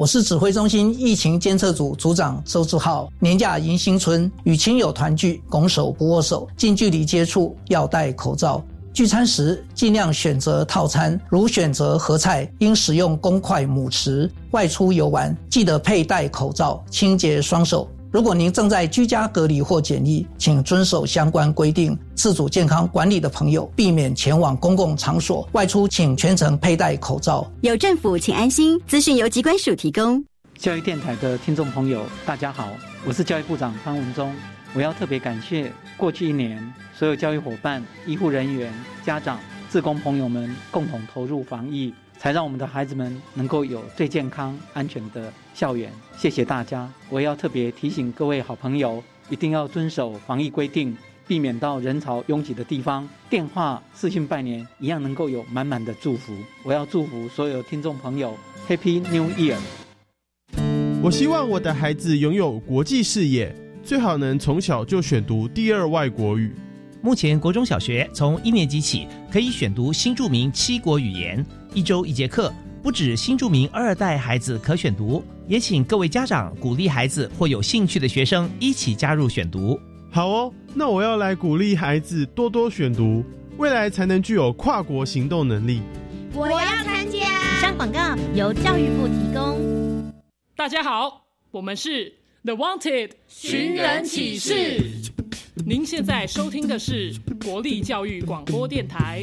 我是指挥中心疫情监测组组长周志浩。年假迎新春，与亲友团聚，拱手不握手，近距离接触要戴口罩。聚餐时尽量选择套餐，如选择合菜，应使用公筷母匙。外出游玩，记得佩戴口罩，清洁双手。如果您正在居家隔离或检疫，请遵守相关规定，自主健康管理的朋友避免前往公共场所。外出请全程佩戴口罩。有政府，请安心。资讯由机关署提供。教育电台的听众朋友，大家好，我是教育部长潘文忠。我要特别感谢过去一年所有教育伙伴、医护人员、家长、自工朋友们共同投入防疫。才让我们的孩子们能够有最健康、安全的校园。谢谢大家！我也要特别提醒各位好朋友，一定要遵守防疫规定，避免到人潮拥挤的地方。电话、视讯拜年一样能够有满满的祝福。我要祝福所有听众朋友，Happy New Year！我希望我的孩子拥有国际视野，最好能从小就选读第二外国语。目前国中小学从一年级起可以选读新著名七国语言。一周一节课，不止新著名二代孩子可选读，也请各位家长鼓励孩子或有兴趣的学生一起加入选读。好哦，那我要来鼓励孩子多多选读，未来才能具有跨国行动能力。我要参加。以上广告由教育部提供。大家好，我们是 The Wanted 寻人启事。您现在收听的是国立教育广播电台。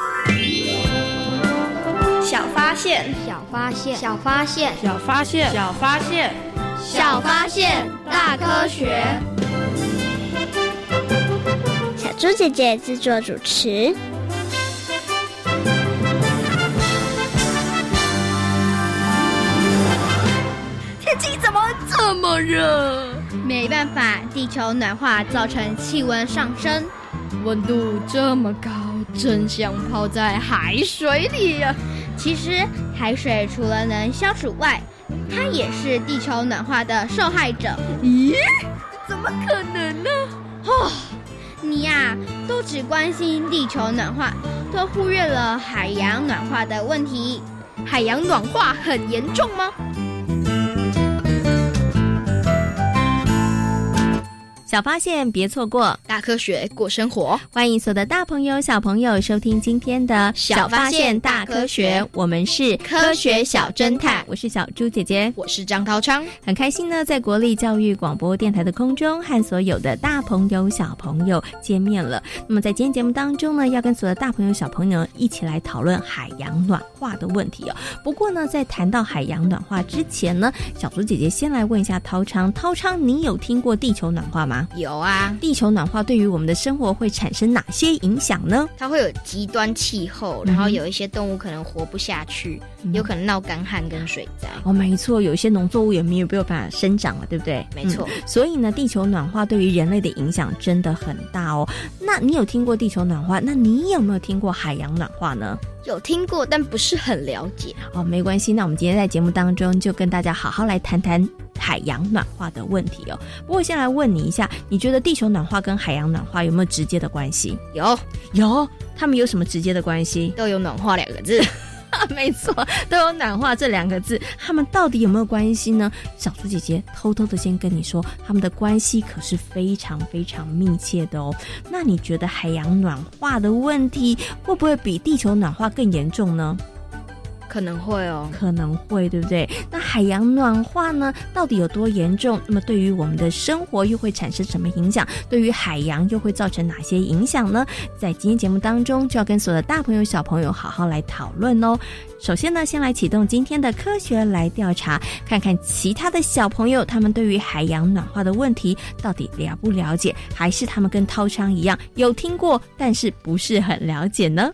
小发现，小发现，小发现，小发现，小发现，小发现，大科学。小猪姐姐制作主持。天气怎么这么热？没办法，地球暖化造成气温上升，温度这么高，真想泡在海水里呀。其实，海水除了能消暑外，它也是地球暖化的受害者。咦？怎么可能呢？哦，你呀，都只关心地球暖化，都忽略了海洋暖化的问题。海洋暖化很严重吗？小发现，别错过大科学过生活。欢迎所有的大朋友、小朋友收听今天的小发现大科学。我们是科学小侦探，我是小猪姐姐，我是张涛昌。很开心呢，在国立教育广播电台的空中和所有的大朋友、小朋友见面了。那么在今天节目当中呢，要跟所有的大朋友、小朋友一起来讨论海洋暖化的问题哦。不过呢，在谈到海洋暖化之前呢，小猪姐姐先来问一下涛昌，涛昌，你有听过地球暖化吗？有啊，地球暖化对于我们的生活会产生哪些影响呢？它会有极端气候，然后有一些动物可能活不下去，有可能闹干旱跟水灾。哦，没错，有一些农作物也没有办法生长了，对不对？没错。所以呢，地球暖化对于人类的影响真的很大哦。那你有听过地球暖化？那你有没有听过海洋暖化呢？有听过，但不是很了解。哦，没关系。那我们今天在节目当中就跟大家好好来谈谈海洋暖化的问题哦。不过先来问你一下，你觉得地球暖化跟海洋暖化有没有直接的关系？有，有。他们有什么直接的关系？都有暖化两个字。没错，都有暖化这两个字，他们到底有没有关系呢？小猪姐姐偷偷的先跟你说，他们的关系可是非常非常密切的哦。那你觉得海洋暖化的问题会不会比地球暖化更严重呢？可能会哦，可能会，对不对？那海洋暖化呢，到底有多严重？那么对于我们的生活又会产生什么影响？对于海洋又会造成哪些影响呢？在今天节目当中，就要跟所有的大朋友、小朋友好好来讨论哦。首先呢，先来启动今天的科学来调查，看看其他的小朋友他们对于海洋暖化的问题到底了不了解，还是他们跟涛昌一样有听过，但是不是很了解呢？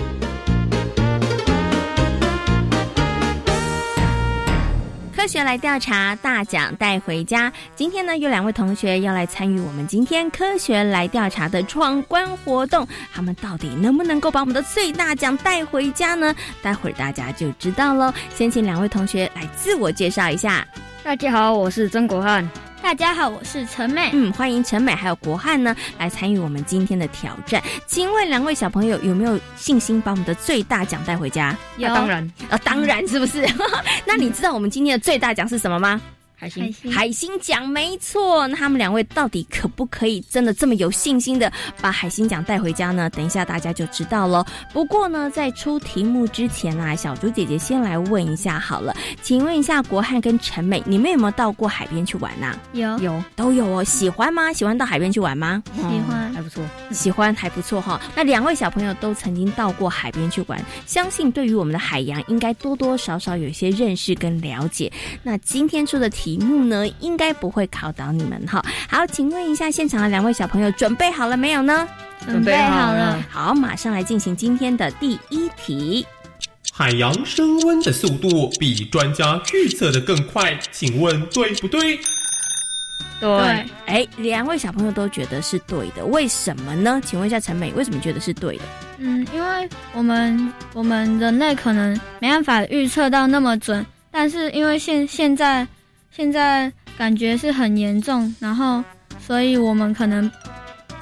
科学来调查，大奖带回家。今天呢，有两位同学要来参与我们今天科学来调查的闯关活动。他们到底能不能够把我们的最大奖带回家呢？待会儿大家就知道喽。先请两位同学来自我介绍一下。大家好，我是曾国汉。大家好，我是陈美。嗯，欢迎陈美还有国汉呢来参与我们今天的挑战。请问两位小朋友有没有信心把我们的最大奖带回家？有，当然啊，当然是不是？那你知道我们今天的最大奖是什么吗？海星海星奖没错，那他们两位到底可不可以真的这么有信心的把海星奖带回家呢？等一下大家就知道了。不过呢，在出题目之前啊，小猪姐姐先来问一下好了，请问一下国汉跟陈美，你们有没有到过海边去玩呐？有有都有哦，喜欢吗？喜欢到海边去玩吗？喜欢，还不错，喜欢还不错哈。那两位小朋友都曾经到过海边去玩，相信对于我们的海洋应该多多少少有一些认识跟了解。那今天出的题目呢，应该不会考倒你们哈。好，请问一下现场的两位小朋友准备好了没有呢？准备好了。好，马上来进行今天的第一题。海洋升温的速度比专家预测的更快，请问对不对？对。哎，两位小朋友都觉得是对的，为什么呢？请问一下陈美，为什么觉得是对的？嗯，因为我们我们人类可能没办法预测到那么准，但是因为现现在现在感觉是很严重，然后所以我们可能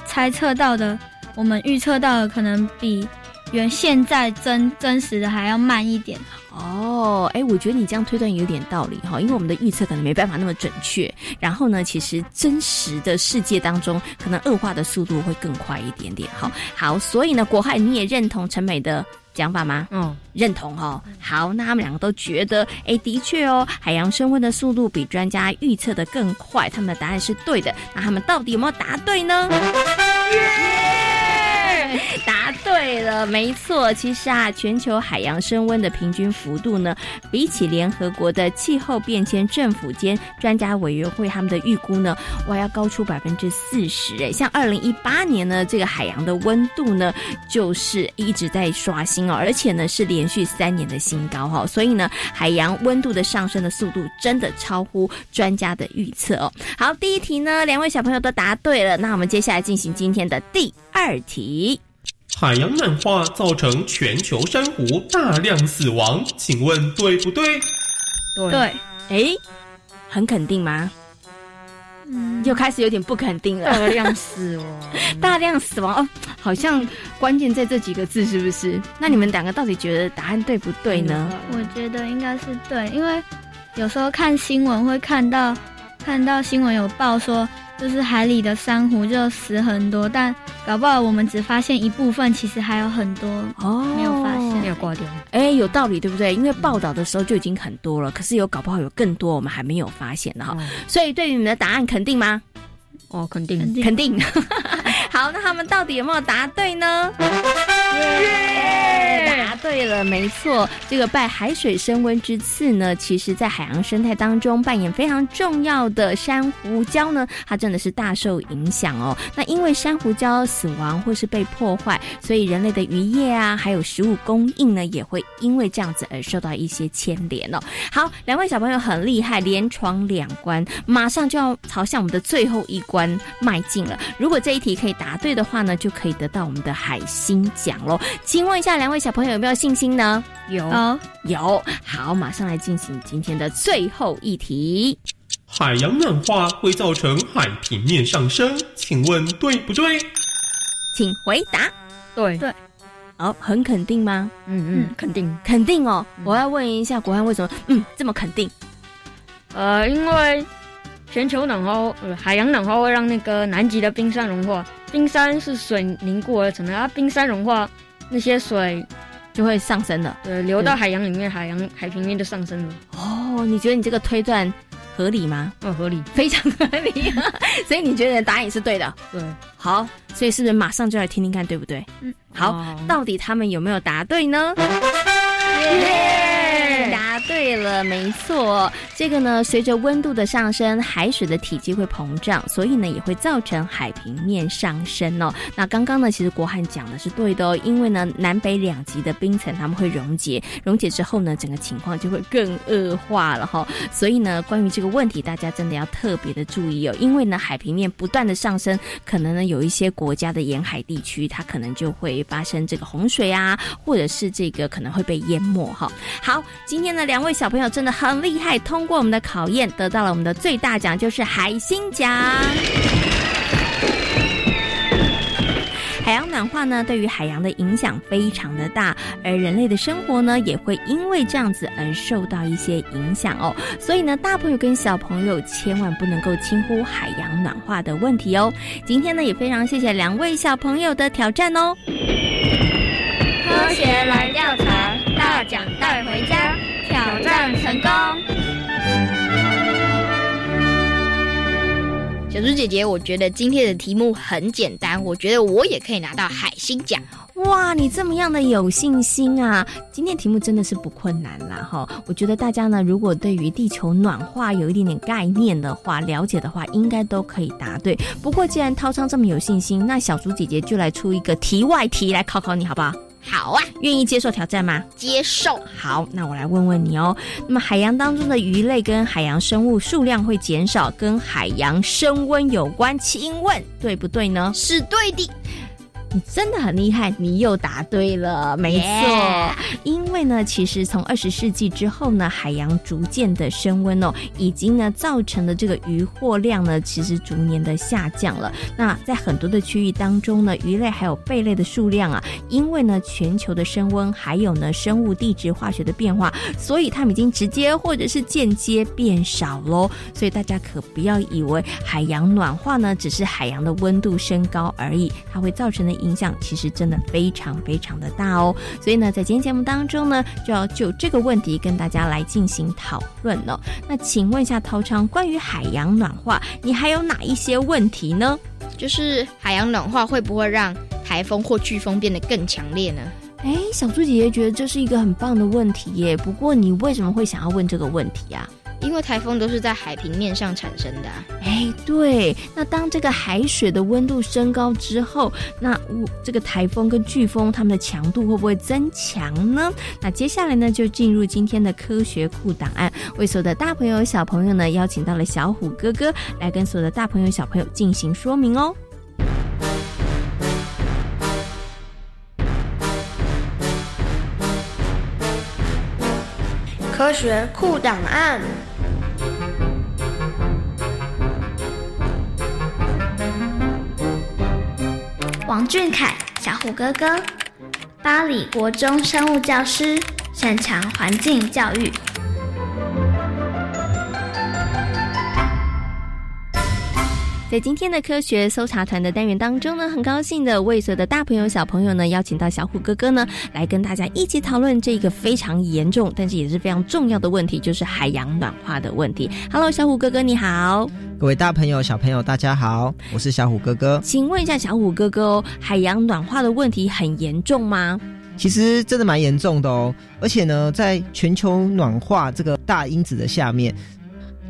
猜测到的，我们预测到的可能比原现在真真实的还要慢一点。哦，哎，我觉得你这样推断有点道理哈，因为我们的预测可能没办法那么准确。然后呢，其实真实的世界当中，可能恶化的速度会更快一点点。好，好，所以呢，国海你也认同陈美的讲法吗？嗯，认同哈。好，那他们两个都觉得，哎，的确哦，海洋升温的速度比专家预测的更快，他们的答案是对的。那他们到底有没有答对呢？答对了，没错。其实啊，全球海洋升温的平均幅度呢，比起联合国的气候变迁政府间专家委员会他们的预估呢，哇，要高出百分之四十。哎，像二零一八年呢，这个海洋的温度呢，就是一直在刷新哦，而且呢是连续三年的新高哈。所以呢，海洋温度的上升的速度真的超乎专家的预测哦。好，第一题呢，两位小朋友都答对了，那我们接下来进行今天的第二题。海洋暖化造成全球珊瑚大量死亡，请问对不对？对。哎，很肯定吗？嗯，又开始有点不肯定了。大量死亡，大量死亡哦，好像关键在这几个字，是不是？那你们两个到底觉得答案对不对呢？我觉得应该是对，因为有时候看新闻会看到，看到新闻有报说。就是海里的珊瑚就死很多，但搞不好我们只发现一部分，其实还有很多哦没有发现，没有挂掉。哎，有道理，对不对？因为报道的时候就已经很多了，可是有搞不好有更多我们还没有发现的哈。所以对于你们的答案肯定吗？哦，肯定，肯定，肯定。好，那他们到底有没有答对呢？答对了，没错，这个拜海水升温之赐呢，其实在海洋生态当中扮演非常重要的珊瑚礁呢，它真的是大受影响哦。那因为珊瑚礁死亡或是被破坏，所以人类的渔业啊，还有食物供应呢，也会因为这样子而受到一些牵连哦。好，两位小朋友很厉害，连闯两关，马上就要朝向我们的最后一关迈进了。如果这一题可以答对的话呢，就可以得到我们的海星奖喽。请问一下，两位小朋友有没有信心呢？有有。好，马上来进行今天的最后一题。海洋暖化会造成海平面上升，请问对不对？请回答。对对。好，很肯定吗？嗯嗯，肯定肯定哦。我要问一下国汉，为什么嗯这么肯定？呃，因为全球暖化，呃，海洋暖化会让那个南极的冰山融化。冰山是水凝固而成的，啊，冰山融化，那些水就会上升了。对，流到海洋里面，海洋海平面就上升了。哦，你觉得你这个推断合理吗？嗯，合理，非常合理。所以你觉得答案也是对的？对。好，所以是不是马上就来听听看，对不对？嗯。好，到底他们有没有答对呢？答对了，没错。这个呢，随着温度的上升，海水的体积会膨胀，所以呢，也会造成海平面上升哦。那刚刚呢，其实国汉讲的是对的哦，因为呢，南北两极的冰层它们会溶解，溶解之后呢，整个情况就会更恶化了哈。所以呢，关于这个问题，大家真的要特别的注意哦，因为呢，海平面不断的上升，可能呢，有一些国家的沿海地区，它可能就会发生这个洪水啊，或者是这个可能会被淹没哈。好，今天的两位小朋友真的很厉害，通过我们的考验，得到了我们的最大奖，就是海星奖。海洋暖化呢，对于海洋的影响非常的大，而人类的生活呢，也会因为这样子而受到一些影响哦。所以呢，大朋友跟小朋友千万不能够轻忽海洋暖化的问题哦。今天呢，也非常谢谢两位小朋友的挑战哦。科学来调查，大奖带回家，成功。小猪姐姐，我觉得今天的题目很简单，我觉得我也可以拿到海星奖。哇，你这么样的有信心啊！今天题目真的是不困难啦，哈。我觉得大家呢，如果对于地球暖化有一点点概念的话，了解的话，应该都可以答对。不过既然涛昌这么有信心，那小猪姐姐就来出一个题外题来考考你，好不好？好啊，愿意接受挑战吗？接受。好，那我来问问你哦。那么海洋当中的鱼类跟海洋生物数量会减少，跟海洋升温有关，请问对不对呢？是对的。你真的很厉害，你又答对了，没错。因为呢，其实从二十世纪之后呢，海洋逐渐的升温哦，已经呢造成了这个渔获量呢，其实逐年的下降了。那在很多的区域当中呢，鱼类还有贝类的数量啊，因为呢全球的升温，还有呢生物地质化学的变化，所以它们已经直接或者是间接变少喽。所以大家可不要以为海洋暖化呢，只是海洋的温度升高而已，它会造成的。影响其实真的非常非常的大哦，所以呢，在今天节目当中呢，就要就这个问题跟大家来进行讨论了。那请问一下陶昌，关于海洋暖化，你还有哪一些问题呢？就是海洋暖化会不会让台风或飓风变得更强烈呢？哎，小猪姐姐觉得这是一个很棒的问题耶。不过你为什么会想要问这个问题啊？因为台风都是在海平面上产生的。哎，对。那当这个海水的温度升高之后，那这个台风跟飓风它们的强度会不会增强呢？那接下来呢，就进入今天的科学库档案，为所有的大朋友小朋友呢，邀请到了小虎哥哥来跟所有的大朋友小朋友进行说明哦。科学库档案。王俊凯，小虎哥哥，巴黎国中生物教师，擅长环境教育。在今天的科学搜查团的单元当中呢，很高兴的为所有的大朋友、小朋友呢邀请到小虎哥哥呢，来跟大家一起讨论这个非常严重，但是也是非常重要的问题，就是海洋暖化的问题。Hello，小虎哥哥你好，各位大朋友、小朋友大家好，我是小虎哥哥。请问一下小虎哥哥哦，海洋暖化的问题很严重吗？其实真的蛮严重的哦，而且呢，在全球暖化这个大因子的下面。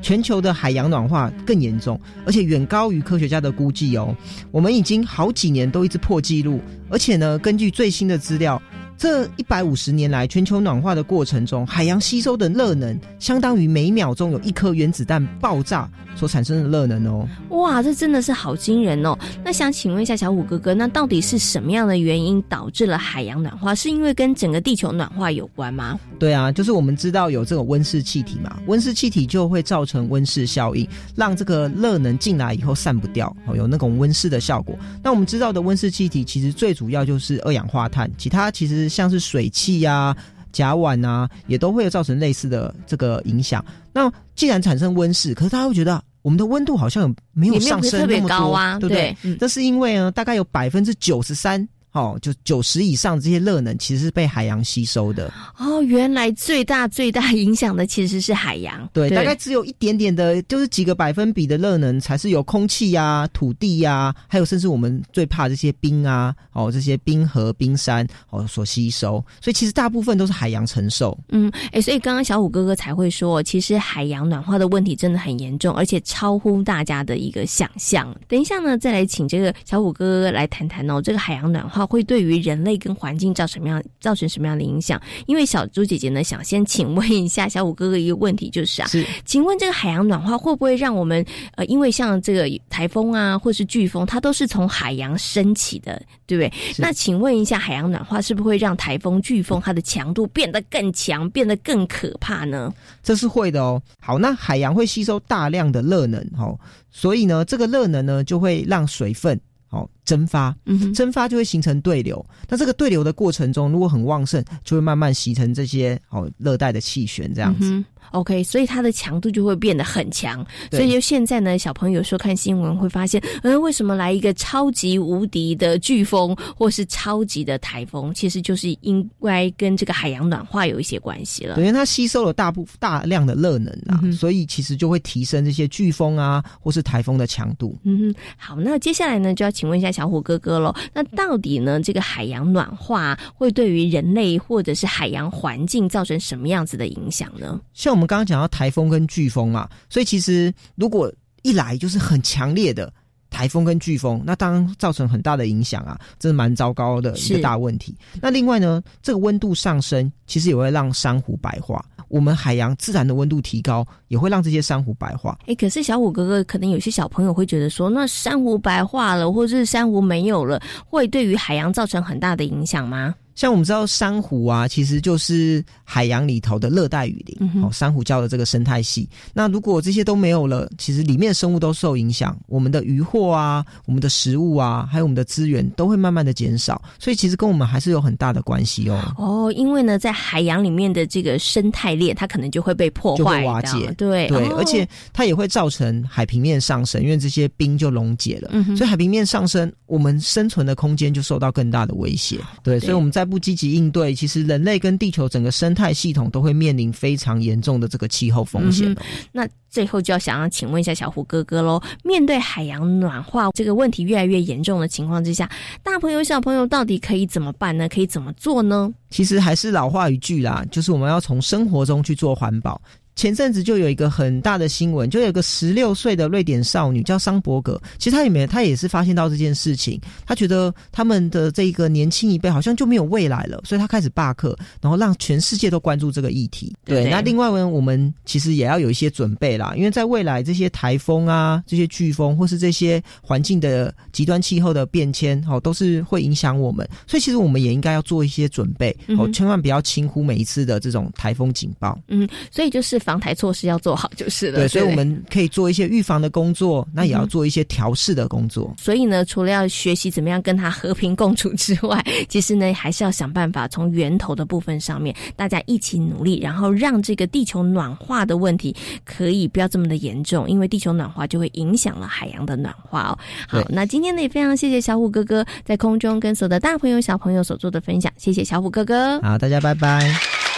全球的海洋暖化更严重，而且远高于科学家的估计哦。我们已经好几年都一直破纪录，而且呢，根据最新的资料。这一百五十年来，全球暖化的过程中，海洋吸收的热能相当于每秒钟有一颗原子弹爆炸所产生的热能哦。哇，这真的是好惊人哦！那想请问一下小五哥哥，那到底是什么样的原因导致了海洋暖化？是因为跟整个地球暖化有关吗？对啊，就是我们知道有这种温室气体嘛，温室气体就会造成温室效应，让这个热能进来以后散不掉，哦，有那种温室的效果。那我们知道的温室气体其实最主要就是二氧化碳，其他其实。像是水汽呀、甲烷啊，也都会造成类似的这个影响。那既然产生温室，可是大家会觉得我们的温度好像没有上升那么多，对不对？这是因为呢，大概有百分之九十三。哦，就九十以上这些热能其实是被海洋吸收的。哦，原来最大最大影响的其实是海洋。对，大概只有一点点的，就是几个百分比的热能才是由空气呀、土地呀，还有甚至我们最怕这些冰啊，哦，这些冰河、冰山哦所吸收。所以其实大部分都是海洋承受。嗯，哎，所以刚刚小虎哥哥才会说，其实海洋暖化的问题真的很严重，而且超乎大家的一个想象。等一下呢，再来请这个小虎哥哥来谈谈哦，这个海洋暖化。会对于人类跟环境造成什么样造成什么样的影响？因为小猪姐姐呢，想先请问一下小五哥哥一个问题，就是啊，是，请问这个海洋暖化会不会让我们呃，因为像这个台风啊，或是飓风，它都是从海洋升起的，对不对？那请问一下，海洋暖化是不是会让台风、飓风它的强度变得更强，变得更可怕呢？这是会的哦。好，那海洋会吸收大量的热能，哦，所以呢，这个热能呢，就会让水分。好，蒸发，蒸发就会形成对流。那这个对流的过程中，如果很旺盛，就会慢慢形成这些好热带的气旋这样子。OK，所以它的强度就会变得很强。所以就现在呢，小朋友说看新闻会发现，嗯，为什么来一个超级无敌的飓风或是超级的台风，其实就是应该跟这个海洋暖化有一些关系了。因为它吸收了大部大量的热能啊，所以其实就会提升这些飓风啊或是台风的强度。嗯，好，那接下来呢，就要请问一下小虎哥哥喽。那到底呢，这个海洋暖化会对于人类或者是海洋环境造成什么样子的影响呢？像我们刚刚讲到台风跟飓风嘛，所以其实如果一来就是很强烈的台风跟飓风，那当然造成很大的影响啊，这是蛮糟糕的一个大问题。那另外呢，这个温度上升其实也会让珊瑚白化。我们海洋自然的温度提高，也会让这些珊瑚白化。哎，可是小虎哥哥，可能有些小朋友会觉得说，那珊瑚白化了，或者是珊瑚没有了，会对于海洋造成很大的影响吗？像我们知道珊瑚啊，其实就是海洋里头的热带雨林哦，珊瑚礁的这个生态系。那如果这些都没有了，其实里面的生物都受影响，我们的渔获啊、我们的食物啊，还有我们的资源都会慢慢的减少。所以其实跟我们还是有很大的关系哦。哦，因为呢，在海洋里面的这个生态链，它可能就会被破坏、瓦解。对对，而且它也会造成海平面上升，因为这些冰就溶解了。嗯所以海平面上升，我们生存的空间就受到更大的威胁。对，所以我们在不积极应对，其实人类跟地球整个生态系统都会面临非常严重的这个气候风险。那最后就要想要请问一下小虎哥哥喽，面对海洋暖化这个问题越来越严重的情况之下，大朋友小朋友到底可以怎么办呢？可以怎么做呢？其实还是老话一句啦，就是我们要从生活中去做环保。前阵子就有一个很大的新闻，就有个十六岁的瑞典少女叫桑伯格，其实她也没，她也是发现到这件事情，她觉得他们的这个年轻一辈好像就没有未来了，所以她开始罢课，然后让全世界都关注这个议题。对，那另外呢，我们其实也要有一些准备啦，因为在未来这些台风啊、这些飓风或是这些环境的极端气候的变迁，哦，都是会影响我们，所以其实我们也应该要做一些准备，哦，千万不要轻忽每一次的这种台风警报。嗯，所以就是。防台措施要做好就是了。对，所以我们可以做一些预防的工作，那也要做一些调试的工作。所以呢，除了要学习怎么样跟它和平共处之外，其实呢，还是要想办法从源头的部分上面，大家一起努力，然后让这个地球暖化的问题可以不要这么的严重，因为地球暖化就会影响了海洋的暖化哦。好，那今天呢也非常谢谢小虎哥哥在空中跟所有的大朋友小朋友所做的分享，谢谢小虎哥哥。好，大家拜拜。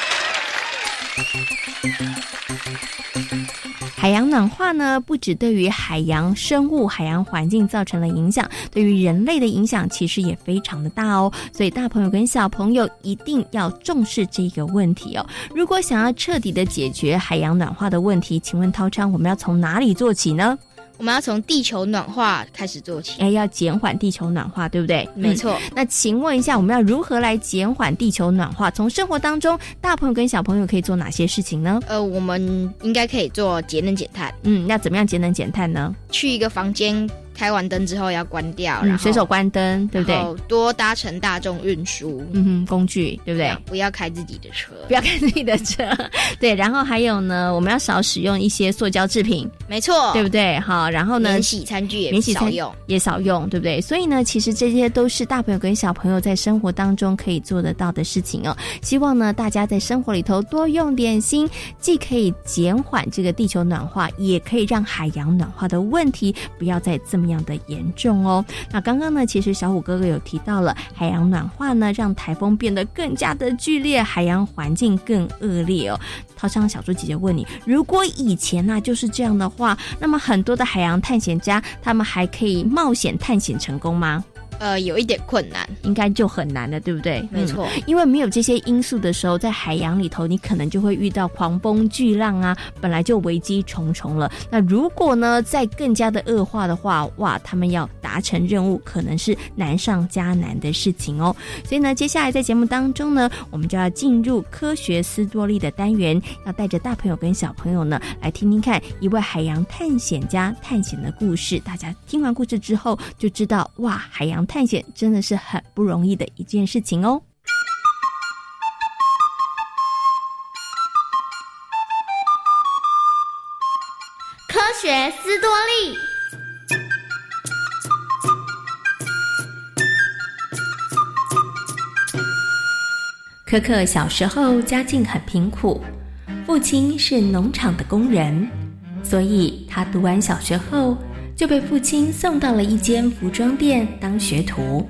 海洋暖化呢，不止对于海洋生物、海洋环境造成了影响，对于人类的影响其实也非常的大哦。所以大朋友跟小朋友一定要重视这个问题哦。如果想要彻底的解决海洋暖化的问题，请问涛昌，我们要从哪里做起呢？我们要从地球暖化开始做起，哎，要减缓地球暖化，对不对？没错。那请问一下，我们要如何来减缓地球暖化？从生活当中，大朋友跟小朋友可以做哪些事情呢？呃，我们应该可以做节能减碳。嗯，那怎么样节能减碳呢？去一个房间。开完灯之后要关掉，然后随手关灯，对不对？多搭乘大众运输，嗯哼，工具，对不对？不要开自己的车，不要开自己的车，对。然后还有呢，我们要少使用一些塑胶制品，没错，对不对？好，然后呢，免洗餐具也少用，也少用，对不对？所以呢，其实这些都是大朋友跟小朋友在生活当中可以做得到的事情哦。希望呢，大家在生活里头多用点心，既可以减缓这个地球暖化，也可以让海洋暖化的问题不要再这么样的严重。哦，那刚刚呢？其实小虎哥哥有提到了海洋暖化呢，让台风变得更加的剧烈，海洋环境更恶劣哦。好像小猪姐姐问你，如果以前呢就是这样的话，那么很多的海洋探险家他们还可以冒险探险成功吗？呃，有一点困难，应该就很难了，对不对？没错，因为没有这些因素的时候，在海洋里头，你可能就会遇到狂风巨浪啊，本来就危机重重了。那如果呢，再更加的恶化的话，哇，他们要达成任务，可能是难上加难的事情哦。所以呢，接下来在节目当中呢，我们就要进入科学斯多利的单元，要带着大朋友跟小朋友呢，来听听看一位海洋探险家探险的故事。大家听完故事之后，就知道哇，海洋。探险真的是很不容易的一件事情哦。科学斯多利。可可小时候家境很贫苦，父亲是农场的工人，所以他读完小学后。就被父亲送到了一间服装店当学徒。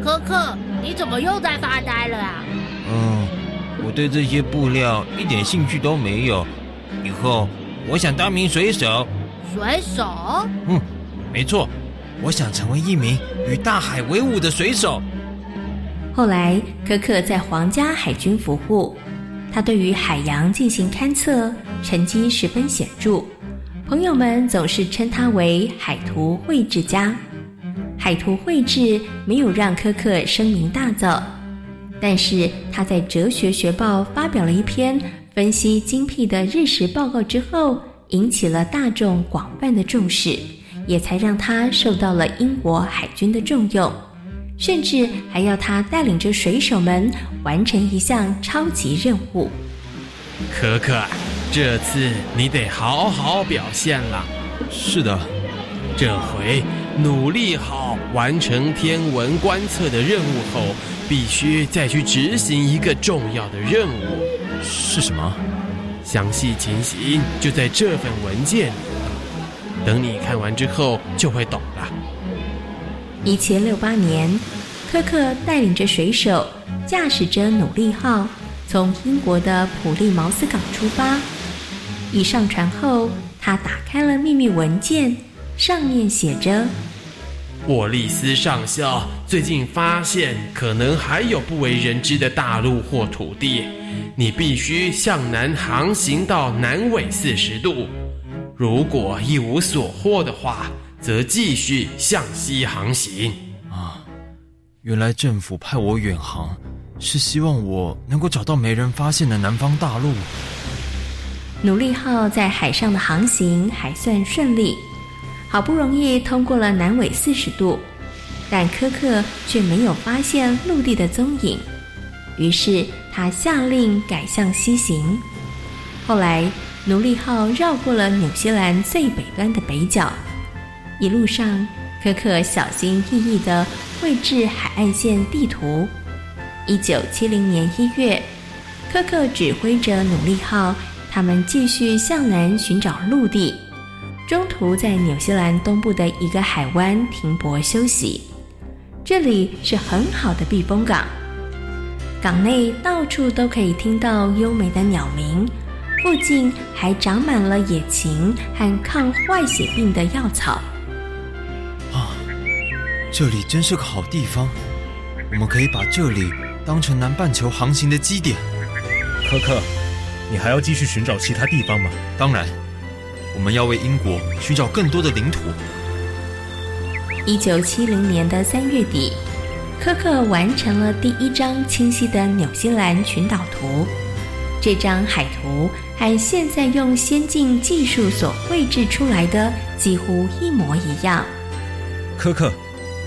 可可，你怎么又在发呆了啊？嗯，我对这些布料一点兴趣都没有。以后我想当名水手。水手？嗯，没错，我想成为一名与大海为伍的水手。后来，可可在皇家海军服务，他对于海洋进行勘测，成绩十分显著。朋友们总是称他为海图绘制家。海图绘制没有让科克声名大噪，但是他在《哲学学报》发表了一篇分析精辟的日食报告之后，引起了大众广泛的重视，也才让他受到了英国海军的重用，甚至还要他带领着水手们完成一项超级任务。可可。这次你得好好表现了。是的，这回努力好完成天文观测的任务后，必须再去执行一个重要的任务。是什么？详细情形就在这份文件里。等你看完之后就会懂了。一七六八年，科克带领着水手，驾驶着努力号，从英国的普利茅斯港出发。一上船后，他打开了秘密文件，上面写着：“沃利斯上校最近发现可能还有不为人知的大陆或土地，你必须向南航行到南纬四十度。如果一无所获的话，则继续向西航行。”啊，原来政府派我远航，是希望我能够找到没人发现的南方大陆。努力号在海上的航行还算顺利，好不容易通过了南纬四十度，但科克却没有发现陆地的踪影。于是他下令改向西行。后来，奴隶号绕过了纽西兰最北端的北角，一路上，科克小心翼翼地绘制海岸线地图。一九七零年一月，科克指挥着努力号，他们继续向南寻找陆地，中途在纽西兰东部的一个海湾停泊休息。这里是很好的避风港，港内到处都可以听到优美的鸟鸣。附近还长满了野芹和抗坏血病的药草。啊，这里真是个好地方，我们可以把这里当成南半球航行的基点。科克，你还要继续寻找其他地方吗？当然，我们要为英国寻找更多的领土。一九七零年的三月底，科克完成了第一张清晰的纽西兰群岛图。这张海图和现在用先进技术所绘制出来的几乎一模一样。科克，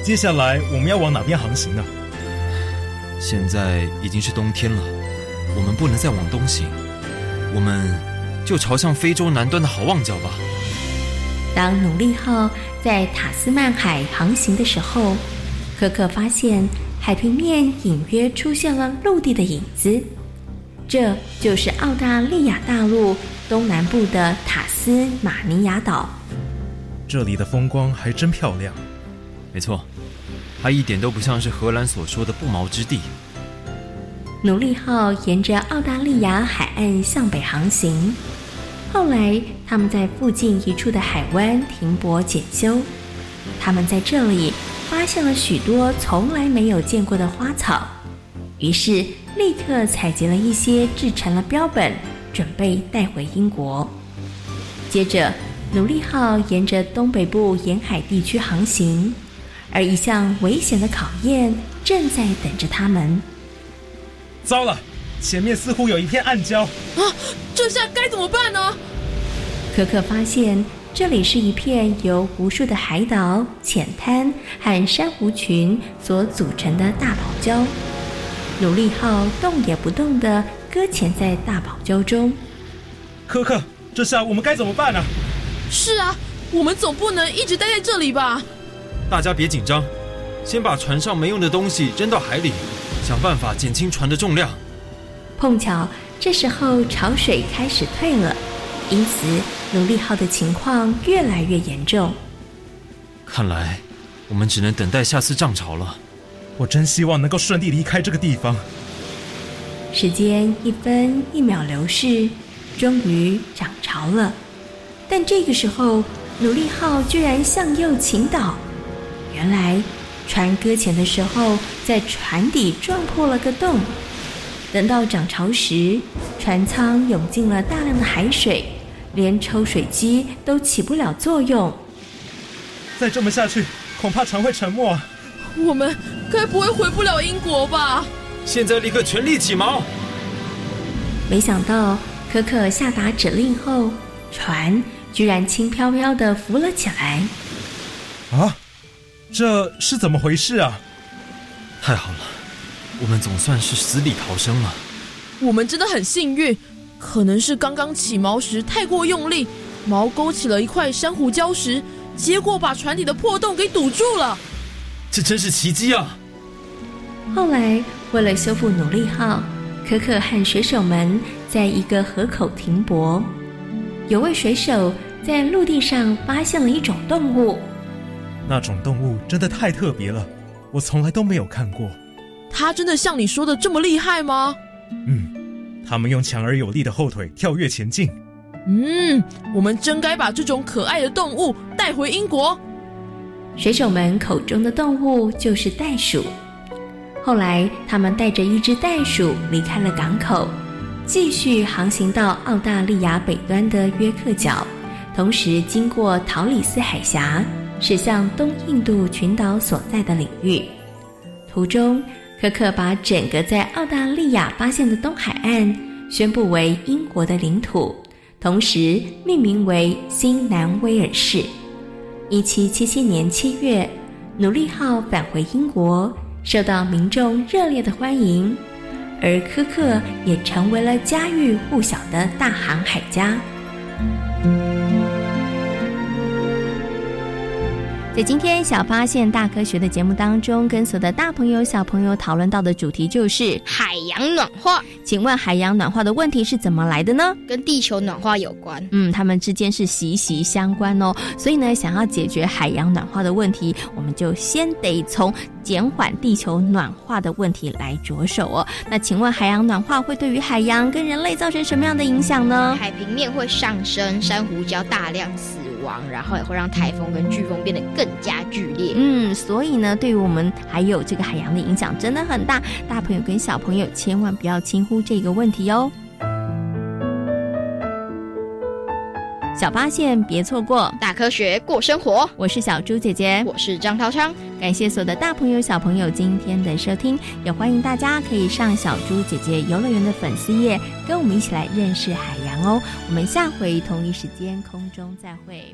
接下来我们要往哪边航行呢？现在已经是冬天了，我们不能再往东行，我们就朝向非洲南端的好望角吧。当努力号在塔斯曼海航行的时候，可可发现海平面隐约出现了陆地的影子。这就是澳大利亚大陆东南部的塔斯马尼亚岛。这里的风光还真漂亮。没错，它一点都不像是荷兰所说的不毛之地。努力号沿着澳大利亚海岸向北航行，后来他们在附近一处的海湾停泊检修。他们在这里发现了许多从来没有见过的花草，于是。立刻采集了一些，制成了标本，准备带回英国。接着，努力号沿着东北部沿海地区航行，而一项危险的考验正在等着他们。糟了，前面似乎有一片暗礁啊！这下该怎么办呢？可可发现，这里是一片由无数的海岛、浅滩和珊瑚群所组成的大堡礁。努力号动也不动地搁浅在大堡礁中。可可，这下我们该怎么办呢？是啊，我们总不能一直待在这里吧？大家别紧张，先把船上没用的东西扔到海里，想办法减轻船的重量。碰巧这时候潮水开始退了，因此努力号的情况越来越严重。看来我们只能等待下次涨潮了。我真希望能够顺利离开这个地方。时间一分一秒流逝，终于涨潮了。但这个时候，努力号居然向右倾倒。原来，船搁浅的时候，在船底撞破了个洞。等到涨潮时，船舱涌进了大量的海水，连抽水机都起不了作用。再这么下去，恐怕船会沉没。我们该不会回不了英国吧？现在立刻全力起锚！没想到可可下达指令后，船居然轻飘飘的浮了起来。啊，这是怎么回事啊？太好了，我们总算是死里逃生了。我们真的很幸运，可能是刚刚起锚时太过用力，锚勾起了一块珊瑚礁石，结果把船底的破洞给堵住了。这真是奇迹啊！后来，为了修复努力号，可可和水手们在一个河口停泊。有位水手在陆地上发现了一种动物。那种动物真的太特别了，我从来都没有看过。它真的像你说的这么厉害吗？嗯，它们用强而有力的后腿跳跃前进。嗯，我们真该把这种可爱的动物带回英国。水手们口中的动物就是袋鼠。后来，他们带着一只袋鼠离开了港口，继续航行到澳大利亚北端的约克角，同时经过陶里斯海峡，驶向东印度群岛所在的领域。途中，科克把整个在澳大利亚发现的东海岸宣布为英国的领土，同时命名为新南威尔士。一七七七年七月，努力号返回英国，受到民众热烈的欢迎。而科克也成为了家喻户晓的大航海家。在今天小发现大科学的节目当中，跟所有的大朋友小朋友讨论到的主题就是海洋暖化。请问海洋暖化的问题是怎么来的呢？跟地球暖化有关。嗯，它们之间是息息相关哦。所以呢，想要解决海洋暖化的问题，我们就先得从减缓地球暖化的问题来着手哦。那请问海洋暖化会对于海洋跟人类造成什么样的影响呢？海平面会上升，珊瑚礁大量死。亡，然后也会让台风跟飓风变得更加剧烈。嗯，所以呢，对于我们还有这个海洋的影响真的很大。大朋友跟小朋友千万不要轻忽这个问题哦。小发现，别错过大科学过生活。我是小猪姐姐，我是张涛昌。感谢所有的大朋友小朋友今天的收听，也欢迎大家可以上小猪姐姐游乐园的粉丝页，跟我们一起来认识海洋哦。我们下回同一时间空中再会。